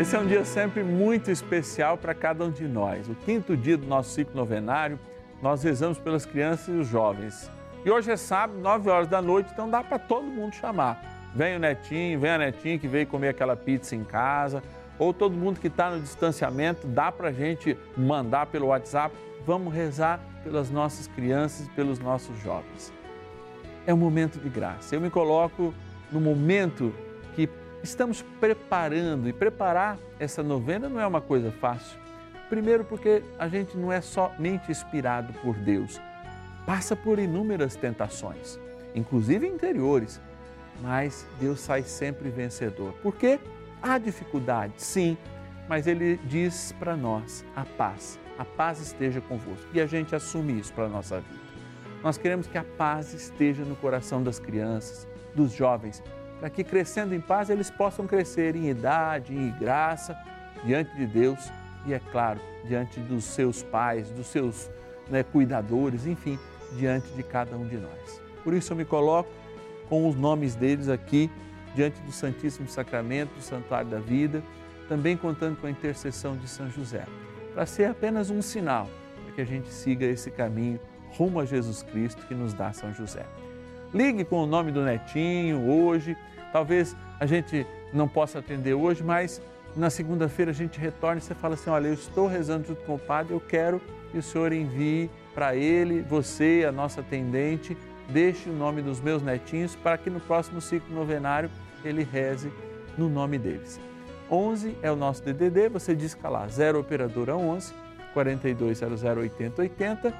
Esse é um dia sempre muito especial para cada um de nós. O quinto dia do nosso ciclo novenário, nós rezamos pelas crianças e os jovens. E hoje é sábado, 9 horas da noite, então dá para todo mundo chamar. Vem o netinho, vem a netinha que veio comer aquela pizza em casa, ou todo mundo que está no distanciamento, dá para a gente mandar pelo WhatsApp. Vamos rezar pelas nossas crianças e pelos nossos jovens. É um momento de graça. Eu me coloco no momento que estamos preparando e preparar essa novena não é uma coisa fácil. Primeiro, porque a gente não é somente inspirado por Deus, passa por inúmeras tentações, inclusive interiores, mas Deus sai sempre vencedor. Porque há dificuldade, sim, mas Ele diz para nós: a paz, a paz esteja convosco. E a gente assume isso para a nossa vida. Nós queremos que a paz esteja no coração das crianças, dos jovens, para que crescendo em paz eles possam crescer em idade, em graça, diante de Deus e, é claro, diante dos seus pais, dos seus né, cuidadores, enfim, diante de cada um de nós. Por isso eu me coloco com os nomes deles aqui diante do Santíssimo Sacramento, do Santuário da Vida, também contando com a intercessão de São José, para ser apenas um sinal para que a gente siga esse caminho rumo a Jesus Cristo que nos dá São José. Ligue com o nome do netinho hoje. Talvez a gente não possa atender hoje, mas na segunda-feira a gente retorna e você fala assim: Olha, eu estou rezando junto com o padre, eu quero que o senhor envie para ele, você, a nossa atendente, deixe o nome dos meus netinhos para que no próximo ciclo novenário ele reze no nome deles. 11 é o nosso DDD, você disca lá 0 operadora 11 4200 8080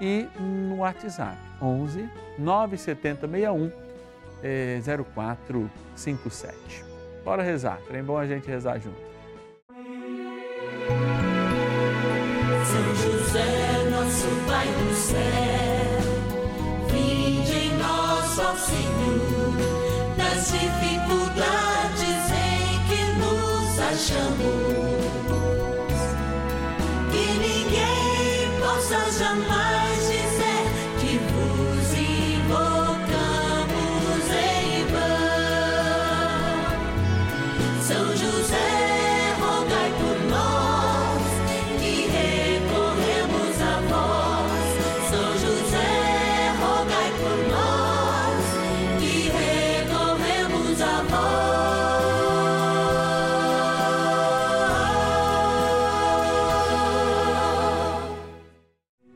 e no WhatsApp 11 97061 é, 0457. Bora rezar, é bom a gente rezar junto. São José, nosso Pai do céu, vinde em nós, ó Senhor, nas dificuldades em que nos achamos.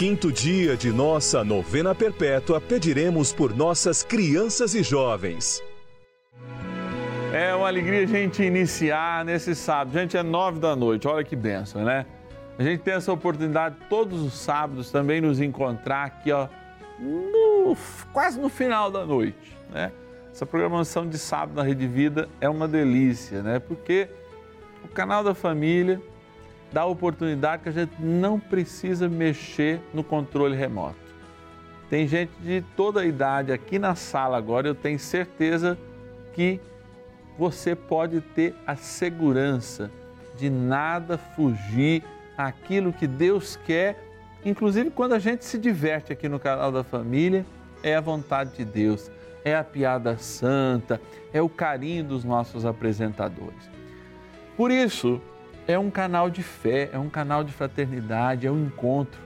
quinto dia de nossa novena perpétua, pediremos por nossas crianças e jovens. É uma alegria a gente iniciar nesse sábado. Gente, é nove da noite, olha que benção, né? A gente tem essa oportunidade todos os sábados também nos encontrar aqui, ó, no, quase no final da noite, né? Essa programação de sábado na Rede Vida é uma delícia, né? Porque o canal da família dá a oportunidade que a gente não precisa mexer no controle remoto. Tem gente de toda a idade aqui na sala agora, eu tenho certeza que você pode ter a segurança de nada fugir aquilo que Deus quer, inclusive quando a gente se diverte aqui no canal da família, é a vontade de Deus, é a piada santa, é o carinho dos nossos apresentadores. Por isso, é um canal de fé, é um canal de fraternidade, é um encontro.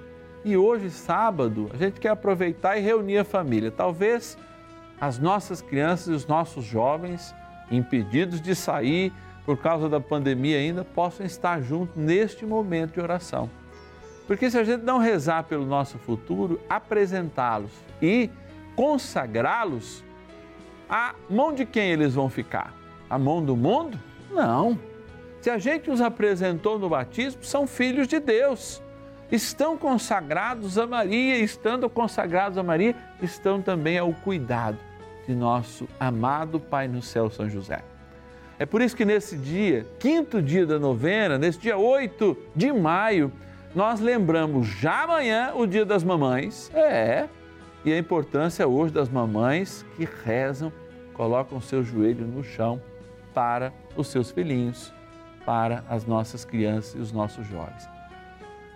E hoje, sábado, a gente quer aproveitar e reunir a família. Talvez as nossas crianças e os nossos jovens, impedidos de sair por causa da pandemia ainda, possam estar juntos neste momento de oração. Porque se a gente não rezar pelo nosso futuro, apresentá-los e consagrá-los, a mão de quem eles vão ficar? A mão do mundo? Não. Se a gente os apresentou no batismo, são filhos de Deus. Estão consagrados a Maria, estando consagrados a Maria, estão também ao cuidado de nosso amado Pai no céu, São José. É por isso que nesse dia, quinto dia da novena, nesse dia 8 de maio, nós lembramos já amanhã o dia das mamães. É, e a importância hoje das mamães que rezam, colocam seu joelho no chão para os seus filhinhos, para as nossas crianças e os nossos jovens.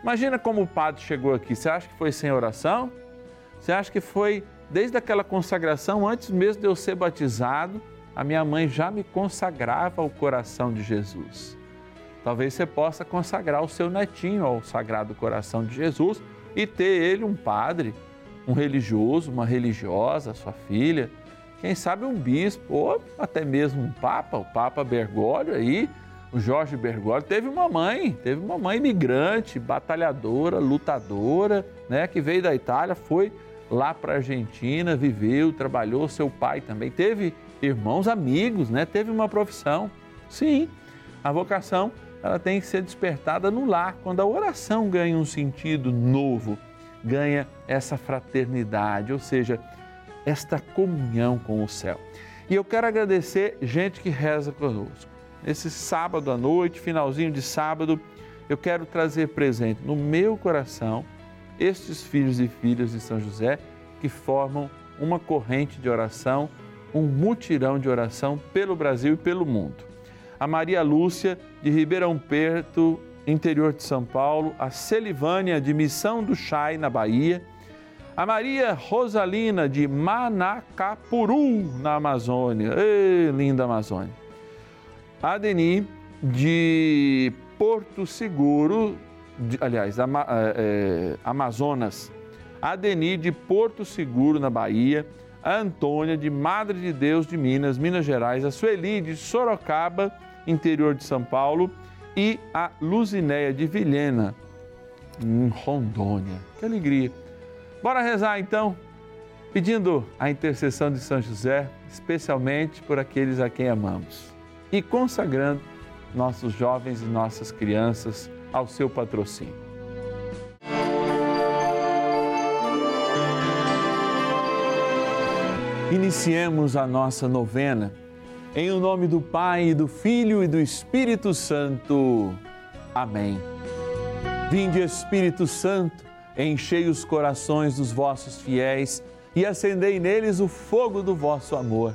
Imagina como o padre chegou aqui. Você acha que foi sem oração? Você acha que foi desde aquela consagração, antes mesmo de eu ser batizado, a minha mãe já me consagrava ao coração de Jesus. Talvez você possa consagrar o seu netinho ao Sagrado Coração de Jesus e ter ele um padre, um religioso, uma religiosa, sua filha, quem sabe um bispo, ou até mesmo um papa, o Papa Bergoglio aí, o Jorge Bergoglio teve uma mãe, teve uma mãe imigrante, batalhadora, lutadora, né, que veio da Itália, foi lá para a Argentina, viveu, trabalhou, seu pai também teve irmãos amigos, né? Teve uma profissão. Sim, a vocação ela tem que ser despertada no lar, quando a oração ganha um sentido novo, ganha essa fraternidade, ou seja, esta comunhão com o céu. E eu quero agradecer gente que reza conosco. Esse sábado à noite, finalzinho de sábado, eu quero trazer presente no meu coração estes filhos e filhas de São José que formam uma corrente de oração, um mutirão de oração pelo Brasil e pelo mundo. A Maria Lúcia, de Ribeirão Perto, interior de São Paulo, a Celivânia, de Missão do Chai, na Bahia, a Maria Rosalina, de Manacapuru, na Amazônia, Ei, linda Amazônia, a Deni, de Porto Seguro, de, aliás, Ama, é, Amazonas, a Deni de Porto Seguro, na Bahia, a Antônia de Madre de Deus de Minas, Minas Gerais, a Sueli de Sorocaba, interior de São Paulo, e a Luzinéia de Vilhena, em Rondônia. Que alegria! Bora rezar então, pedindo a intercessão de São José, especialmente por aqueles a quem amamos, e consagrando nossos jovens e nossas crianças ao seu patrocínio. Iniciemos a nossa novena em o nome do Pai, do Filho e do Espírito Santo. Amém. Vinde Espírito Santo, enchei os corações dos vossos fiéis e acendei neles o fogo do vosso amor.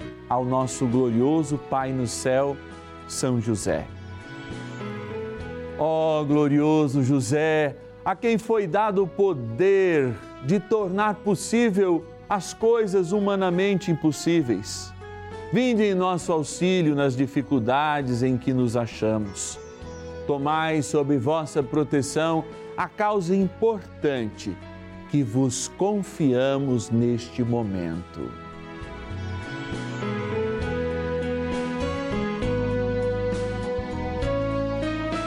ao nosso glorioso Pai no céu são José. Ó oh, glorioso José, a quem foi dado o poder de tornar possível as coisas humanamente impossíveis. Vinde em nosso auxílio nas dificuldades em que nos achamos. Tomai sob vossa proteção a causa importante que vos confiamos neste momento.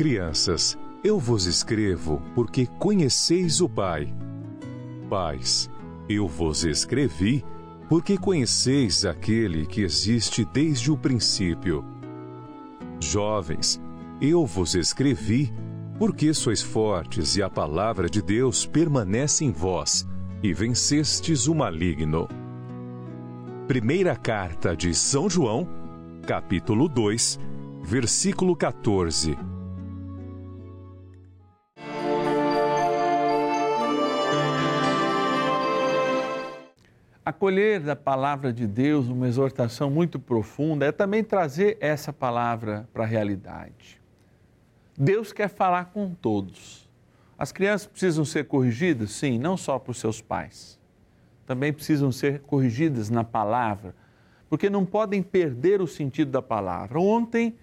Crianças, eu vos escrevo porque conheceis o Pai. Pais, eu vos escrevi porque conheceis aquele que existe desde o princípio. Jovens, eu vos escrevi porque sois fortes e a palavra de Deus permanece em vós e vencestes o maligno. Primeira carta de São João, capítulo 2, versículo 14. Acolher da palavra de Deus uma exortação muito profunda é também trazer essa palavra para a realidade. Deus quer falar com todos. As crianças precisam ser corrigidas? Sim, não só por seus pais. Também precisam ser corrigidas na palavra, porque não podem perder o sentido da palavra. Ontem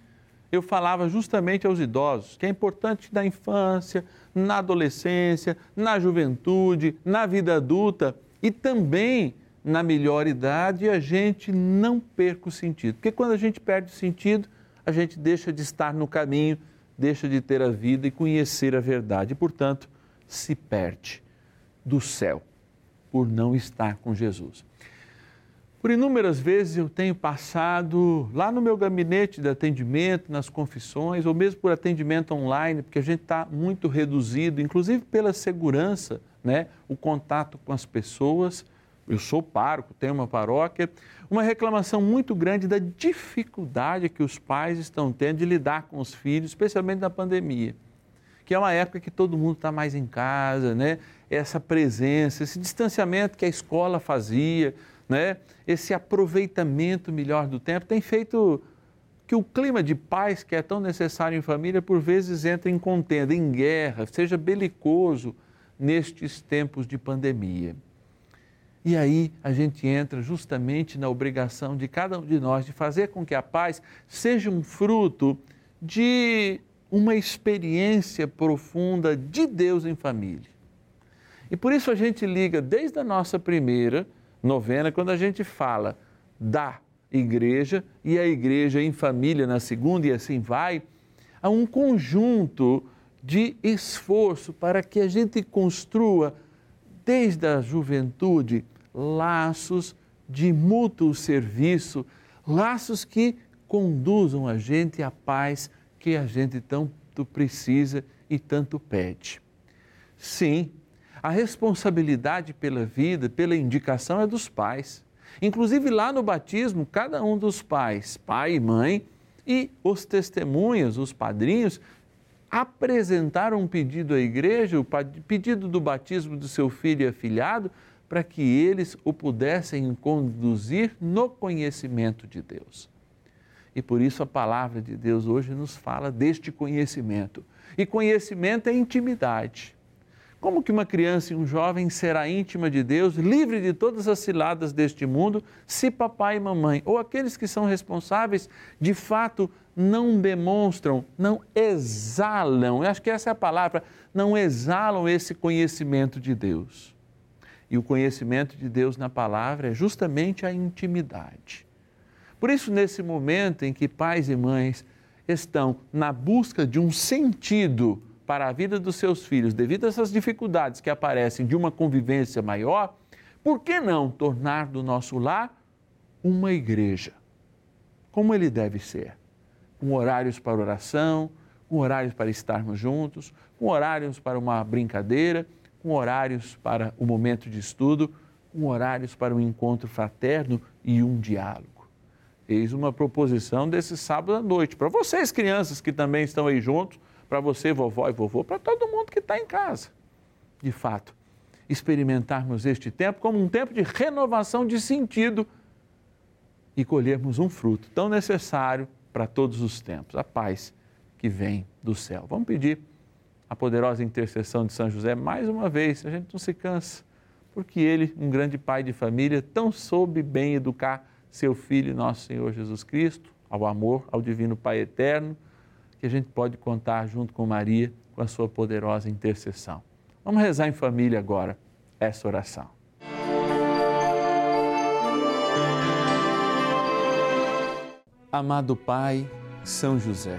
eu falava justamente aos idosos que é importante na infância, na adolescência, na juventude, na vida adulta e também na melhor idade a gente não perca o sentido. Porque quando a gente perde o sentido, a gente deixa de estar no caminho, deixa de ter a vida e conhecer a verdade. E, portanto, se perde do céu por não estar com Jesus. Por inúmeras vezes eu tenho passado lá no meu gabinete de atendimento, nas confissões, ou mesmo por atendimento online, porque a gente está muito reduzido, inclusive pela segurança, né? o contato com as pessoas eu sou pároco, tenho uma paróquia, uma reclamação muito grande da dificuldade que os pais estão tendo de lidar com os filhos, especialmente na pandemia, que é uma época que todo mundo está mais em casa, né? Essa presença, esse distanciamento que a escola fazia, né? Esse aproveitamento melhor do tempo tem feito que o clima de paz que é tão necessário em família por vezes entre em contenda, em guerra, seja belicoso nestes tempos de pandemia. E aí a gente entra justamente na obrigação de cada um de nós de fazer com que a paz seja um fruto de uma experiência profunda de Deus em família. E por isso a gente liga desde a nossa primeira novena, quando a gente fala da igreja e a igreja em família na segunda e assim vai, a um conjunto de esforço para que a gente construa desde a juventude, laços de mútuo serviço, laços que conduzam a gente à paz que a gente tanto precisa e tanto pede. Sim, a responsabilidade pela vida, pela indicação é dos pais. Inclusive lá no batismo, cada um dos pais, pai e mãe, e os testemunhas, os padrinhos, apresentaram um pedido à igreja, o pedido do batismo do seu filho e afilhado, para que eles o pudessem conduzir no conhecimento de Deus. E por isso a palavra de Deus hoje nos fala deste conhecimento. E conhecimento é intimidade. Como que uma criança e um jovem será íntima de Deus, livre de todas as ciladas deste mundo, se papai e mamãe, ou aqueles que são responsáveis, de fato não demonstram, não exalam, eu acho que essa é a palavra, não exalam esse conhecimento de Deus. E o conhecimento de Deus na palavra é justamente a intimidade. Por isso, nesse momento em que pais e mães estão na busca de um sentido para a vida dos seus filhos, devido a essas dificuldades que aparecem de uma convivência maior, por que não tornar do nosso lar uma igreja? Como ele deve ser? Com horários para oração, com horários para estarmos juntos, com horários para uma brincadeira, com horários para o momento de estudo, com horários para um encontro fraterno e um diálogo. Eis uma proposição desse sábado à noite, para vocês, crianças que também estão aí juntos, para você, vovó e vovô, para todo mundo que está em casa. De fato, experimentarmos este tempo como um tempo de renovação de sentido e colhermos um fruto tão necessário para todos os tempos, a paz que vem do céu. Vamos pedir a poderosa intercessão de São José mais uma vez, a gente não se cansa, porque ele, um grande pai de família, tão soube bem educar seu filho, nosso Senhor Jesus Cristo, ao amor, ao divino Pai eterno que a gente pode contar junto com Maria com a sua poderosa intercessão. Vamos rezar em família agora essa oração. Amado Pai, São José,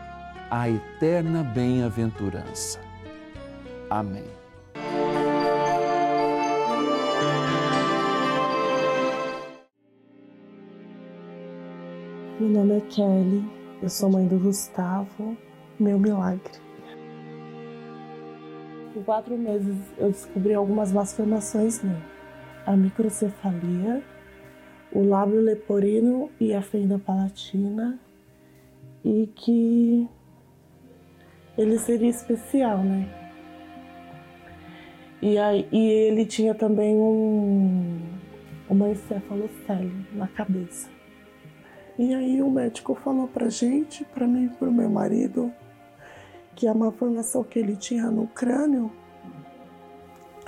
a eterna bem-aventurança. Amém. Meu nome é Kelly, eu sou mãe do Gustavo, meu milagre. Em quatro meses eu descobri algumas malformações nele. A microcefalia, o lábio leporino e a fenda palatina, e que ele seria especial, né? E, aí, e ele tinha também um, uma encefalocele na cabeça. E aí o médico falou pra gente, pra mim e pro meu marido, que a malformação que ele tinha no crânio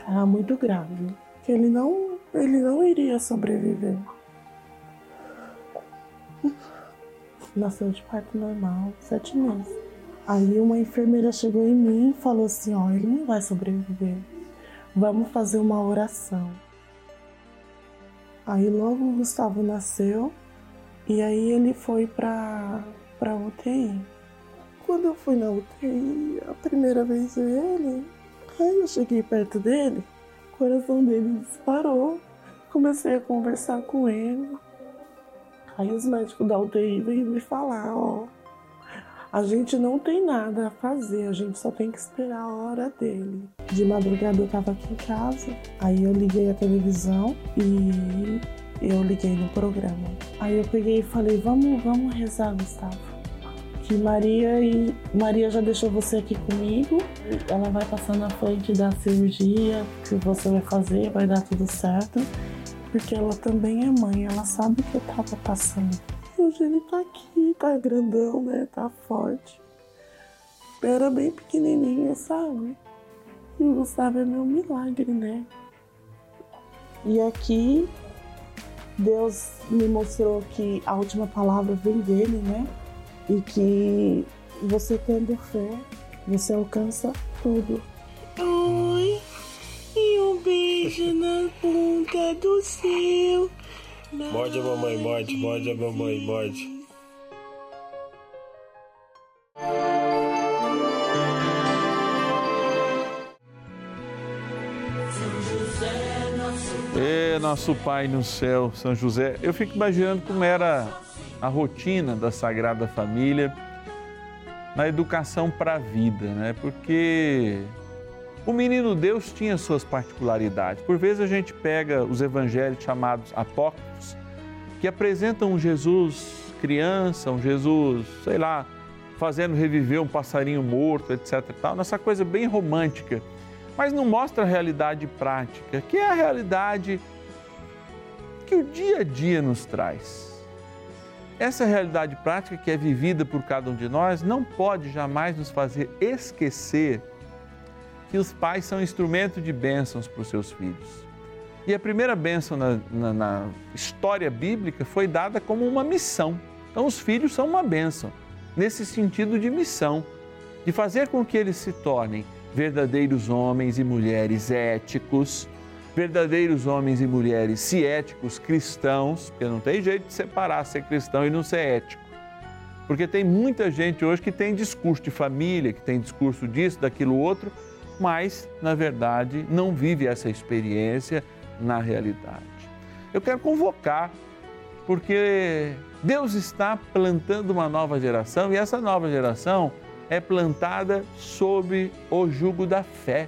era muito grave, que ele não, ele não iria sobreviver. Nasceu de parto normal, sete meses. Aí uma enfermeira chegou em mim e falou assim: Ó, ele não vai sobreviver. Vamos fazer uma oração. Aí logo o Gustavo nasceu e aí ele foi para para UTI. Quando eu fui na UTI, a primeira vez ele, aí eu cheguei perto dele, o coração dele disparou. Comecei a conversar com ele. Aí os médicos da UTI veio me falar, ó, a gente não tem nada a fazer, a gente só tem que esperar a hora dele. De madrugada eu tava aqui em casa, aí eu liguei a televisão e eu liguei no programa. Aí eu peguei e falei, vamos, vamos rezar, Gustavo. Que Maria e Maria já deixou você aqui comigo. Ela vai passar na frente da cirurgia que você vai fazer, vai dar tudo certo. Porque ela também é mãe, ela sabe o que eu tava passando hoje ele tá aqui, tá grandão, né? Tá forte. Era bem pequenininho, sabe? E o Gustavo é meu milagre, né? E aqui Deus me mostrou que a última palavra vem dele, né? E que você tendo fé, você alcança tudo. Oi, e um beijo na ponta do seu. Morde a mamãe, morde, morde a mamãe, morde. É nosso Pai no céu, São José. Eu fico imaginando como era a rotina da Sagrada Família na educação para a vida, né? Porque o menino Deus tinha suas particularidades. Por vezes a gente pega os evangelhos chamados apócrifos que apresentam um Jesus criança, um Jesus, sei lá, fazendo reviver um passarinho morto, etc. Tal, nessa coisa bem romântica, mas não mostra a realidade prática, que é a realidade que o dia a dia nos traz. Essa realidade prática que é vivida por cada um de nós não pode jamais nos fazer esquecer que os pais são instrumento de bênçãos para os seus filhos. E a primeira bênção na, na, na história bíblica foi dada como uma missão. Então, os filhos são uma bênção, nesse sentido de missão, de fazer com que eles se tornem verdadeiros homens e mulheres éticos, verdadeiros homens e mulheres se éticos cristãos, porque não tem jeito de separar ser cristão e não ser ético. Porque tem muita gente hoje que tem discurso de família, que tem discurso disso, daquilo outro, mas, na verdade, não vive essa experiência na realidade. Eu quero convocar, porque Deus está plantando uma nova geração e essa nova geração é plantada sob o jugo da fé,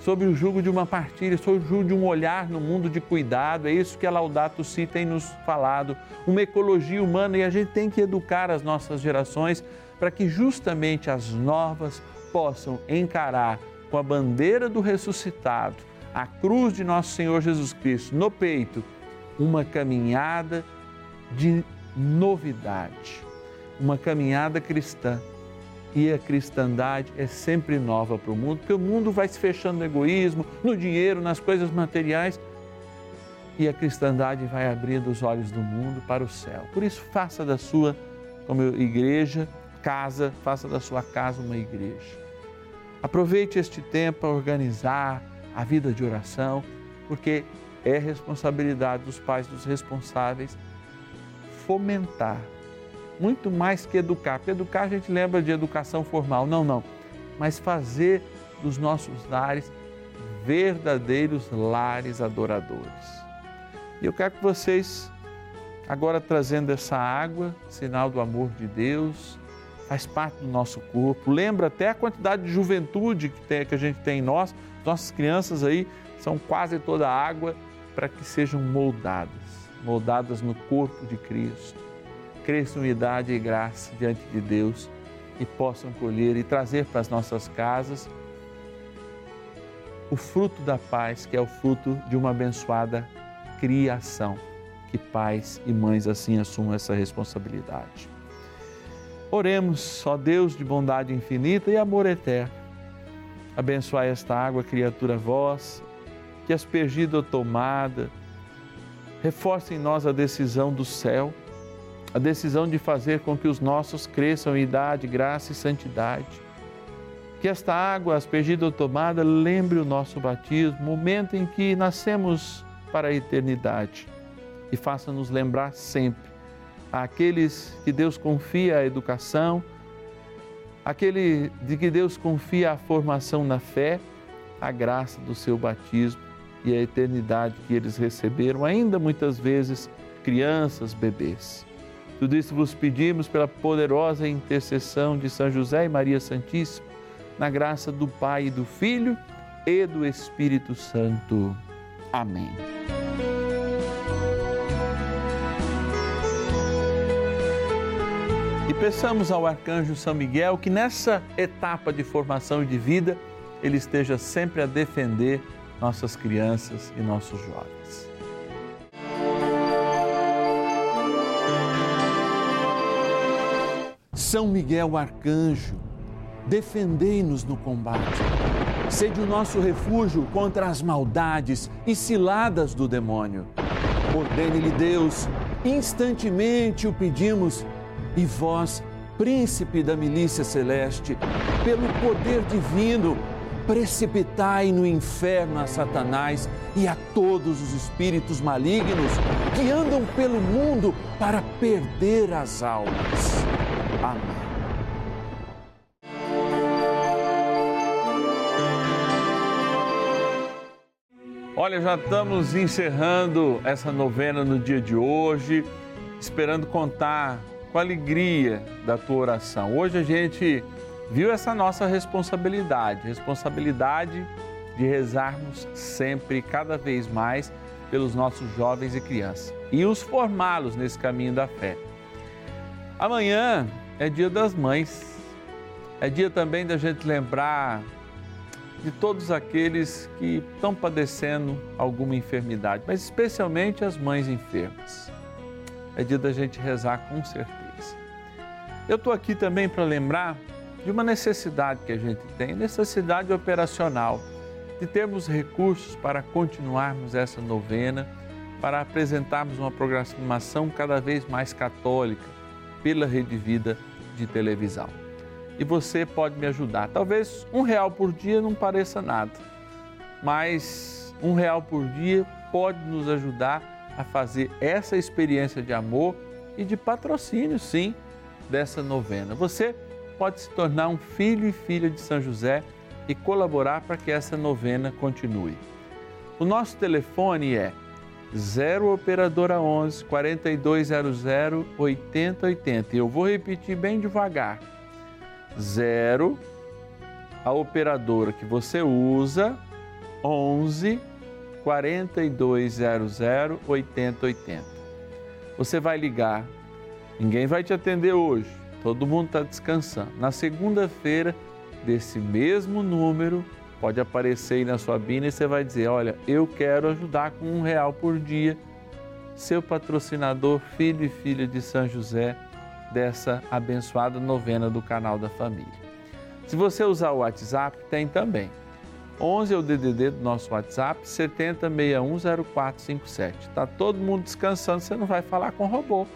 sob o jugo de uma partilha, sob o jugo de um olhar no mundo de cuidado. É isso que a Laudato Si tem nos falado, uma ecologia humana e a gente tem que educar as nossas gerações para que justamente as novas possam encarar com a bandeira do ressuscitado, a cruz de nosso Senhor Jesus Cristo no peito, uma caminhada de novidade, uma caminhada cristã. E a cristandade é sempre nova para o mundo, porque o mundo vai se fechando no egoísmo, no dinheiro, nas coisas materiais, e a cristandade vai abrindo os olhos do mundo para o céu. Por isso, faça da sua como igreja, casa, faça da sua casa uma igreja. Aproveite este tempo para organizar a vida de oração, porque é responsabilidade dos pais, dos responsáveis, fomentar, muito mais que educar. Porque educar a gente lembra de educação formal, não, não, mas fazer dos nossos lares verdadeiros lares adoradores. E eu quero que vocês, agora trazendo essa água, sinal do amor de Deus, faz parte do nosso corpo, lembra até a quantidade de juventude que, tem, que a gente tem em nós. Nossas crianças aí são quase toda água para que sejam moldadas, moldadas no corpo de Cristo. Cresçam em idade e graça diante de Deus e possam colher e trazer para as nossas casas o fruto da paz, que é o fruto de uma abençoada criação. Que pais e mães assim assumam essa responsabilidade. Oremos, ó Deus de bondade infinita e amor eterno. Abençoai esta água, criatura vossa, que aspergida ou tomada, reforce em nós a decisão do céu, a decisão de fazer com que os nossos cresçam em idade, graça e santidade. Que esta água aspergida ou tomada lembre o nosso batismo, momento em que nascemos para a eternidade, e faça-nos lembrar sempre àqueles que Deus confia a educação, aquele de que Deus confia a formação na fé, a graça do seu batismo e a eternidade que eles receberam, ainda muitas vezes crianças, bebês. Tudo isso vos pedimos pela poderosa intercessão de São José e Maria Santíssima, na graça do Pai e do Filho e do Espírito Santo. Amém. E peçamos ao arcanjo São Miguel que nessa etapa de formação e de vida ele esteja sempre a defender nossas crianças e nossos jovens. São Miguel arcanjo, defendei-nos no combate. Sede o nosso refúgio contra as maldades e ciladas do demônio. Ordene-lhe Deus, instantemente o pedimos e vós, príncipe da milícia celeste, pelo poder divino, precipitai no inferno a Satanás e a todos os espíritos malignos que andam pelo mundo para perder as almas. Amém. Olha, já estamos encerrando essa novena no dia de hoje, esperando contar com a alegria da tua oração. Hoje a gente viu essa nossa responsabilidade, responsabilidade de rezarmos sempre, cada vez mais, pelos nossos jovens e crianças e os formá-los nesse caminho da fé. Amanhã é dia das mães. É dia também da gente lembrar de todos aqueles que estão padecendo alguma enfermidade, mas especialmente as mães enfermas. É dia da gente rezar com certeza. Eu estou aqui também para lembrar de uma necessidade que a gente tem, necessidade operacional, de termos recursos para continuarmos essa novena, para apresentarmos uma programação cada vez mais católica pela Rede Vida de televisão. E você pode me ajudar. Talvez um real por dia não pareça nada, mas um real por dia pode nos ajudar a fazer essa experiência de amor e de patrocínio, sim, dessa novena. Você pode se tornar um filho e filha de São José e colaborar para que essa novena continue. O nosso telefone é 0 operadora 11 4200 8080. Eu vou repetir bem devagar. 0 a operadora que você usa 11 4200 8080. Você vai ligar. Ninguém vai te atender hoje todo mundo está descansando. Na segunda-feira, desse mesmo número, pode aparecer aí na sua bina e você vai dizer: Olha, eu quero ajudar com um real por dia. Seu patrocinador, filho e filha de São José, dessa abençoada novena do canal da família. Se você usar o WhatsApp, tem também. 11 é o DDD do nosso WhatsApp, 70610457. Está todo mundo descansando, você não vai falar com robô,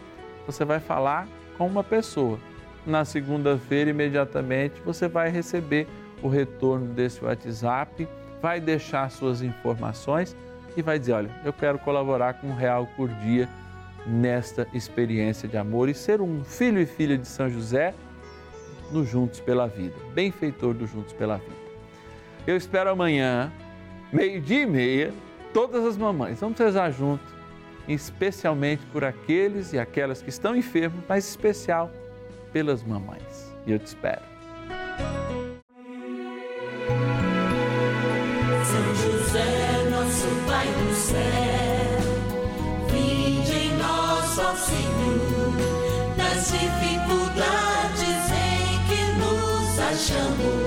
você vai falar com uma pessoa na segunda-feira, imediatamente, você vai receber o retorno desse WhatsApp, vai deixar suas informações e vai dizer: Olha, eu quero colaborar com um real por dia nesta experiência de amor e ser um filho e filha de São José no Juntos pela Vida, benfeitor do Juntos pela Vida. Eu espero amanhã, meio-dia e meia, todas as mamães. Vamos rezar junto, especialmente por aqueles e aquelas que estão enfermos, mas especial pelas mamães. E eu te espero. São José, nosso Pai do céu, vinde em nós, ó Senhor, nas dificuldades em que nos achamos.